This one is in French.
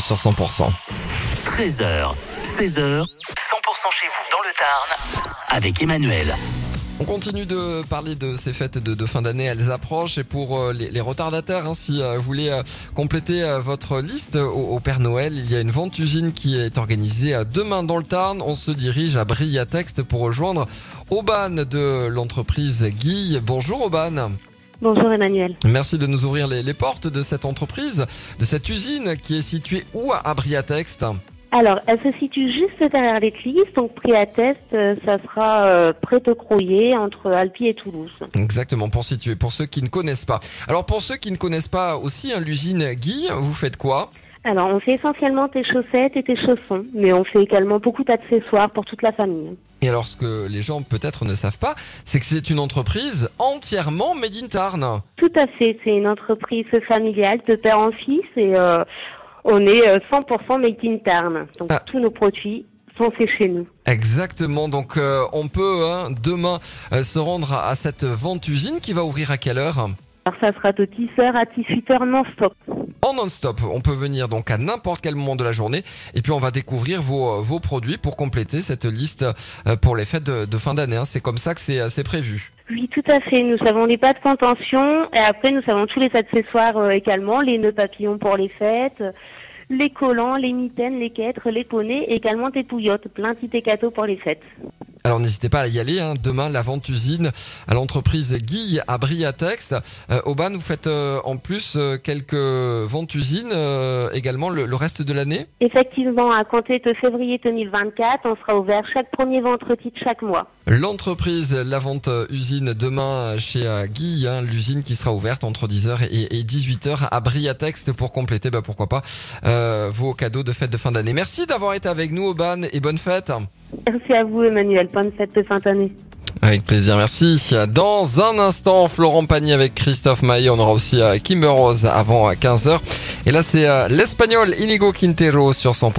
FM sur 100%. 13h, 16h, 100% chez vous dans le Tarn avec Emmanuel. On continue de parler de ces fêtes de, de fin d'année, elles approchent et pour euh, les, les retardataires, hein, si euh, vous voulez euh, compléter euh, votre liste au, au Père Noël, il y a une vente usine qui est organisée euh, demain dans le Tarn. On se dirige à Briatext pour rejoindre Auban de l'entreprise Guy. Bonjour Auban. Bonjour Emmanuel. Merci de nous ouvrir les, les portes de cette entreprise, de cette usine qui est située où à Briatext Alors, elle se situe juste derrière l'église, donc prix à test, euh, ça sera euh, près de Croyer, entre Alpi et Toulouse. Exactement, pour situer, pour ceux qui ne connaissent pas. Alors pour ceux qui ne connaissent pas aussi hein, l'usine Guy, vous faites quoi? Alors, on fait essentiellement tes chaussettes et tes chaussons, mais on fait également beaucoup d'accessoires pour toute la famille. Et alors ce que les gens peut-être ne savent pas, c'est que c'est une entreprise entièrement made in Tarn. Tout à fait, c'est une entreprise familiale de père en fils et euh, on est euh, 100% made in Tarn. Donc, Ah. tous nos produits sont faits chez nous. Exactement, donc euh, on peut hein, demain euh, se rendre à, à cette vente usine qui va ouvrir à quelle heure? Alors, ça sera de 10h à 18h non-stop. Non-stop, on peut venir donc à n'importe quel moment de la journée et puis on va découvrir vos, euh, vos produits pour compléter cette liste euh, pour les fêtes de, de fin d'année. hein. C'est comme ça que c'est euh, c'est prévu. Oui, tout à fait. Nous avons les de contention et après nous avons tous les accessoires également, les nœuds papillons pour les fêtes, les collants, les mitaines, les quêtres, les poneys et également des pouillottes, plein de petits pour les fêtes. Alors n'hésitez pas à y aller. hein. Demain, la vente usine à l'entreprise Guy à Briatex. Euh, Auban, vous faites euh, en plus euh, quelques ventes usines euh, également le, le reste de l'année Effectivement, à compter de février 2024, on sera ouvert chaque premier vendredi de chaque mois. L'entreprise, la vente euh, usine demain chez euh, Guy, hein, l'usine qui sera ouverte entre 10h et, et 18h à Briatex pour compléter, bah, pourquoi pas, euh, vos cadeaux de fête de fin d'année. Merci d'avoir été avec nous Auban et bonne fête. Merci à vous Emmanuel, bonne fête de fin d'année. Avec plaisir, merci. Dans un instant, Florent Pagny avec Christophe Maé. On aura aussi euh, Kimber Rose avant euh, 15h. Et là, c'est euh, l'espagnol Inigo Quintero sur 100%.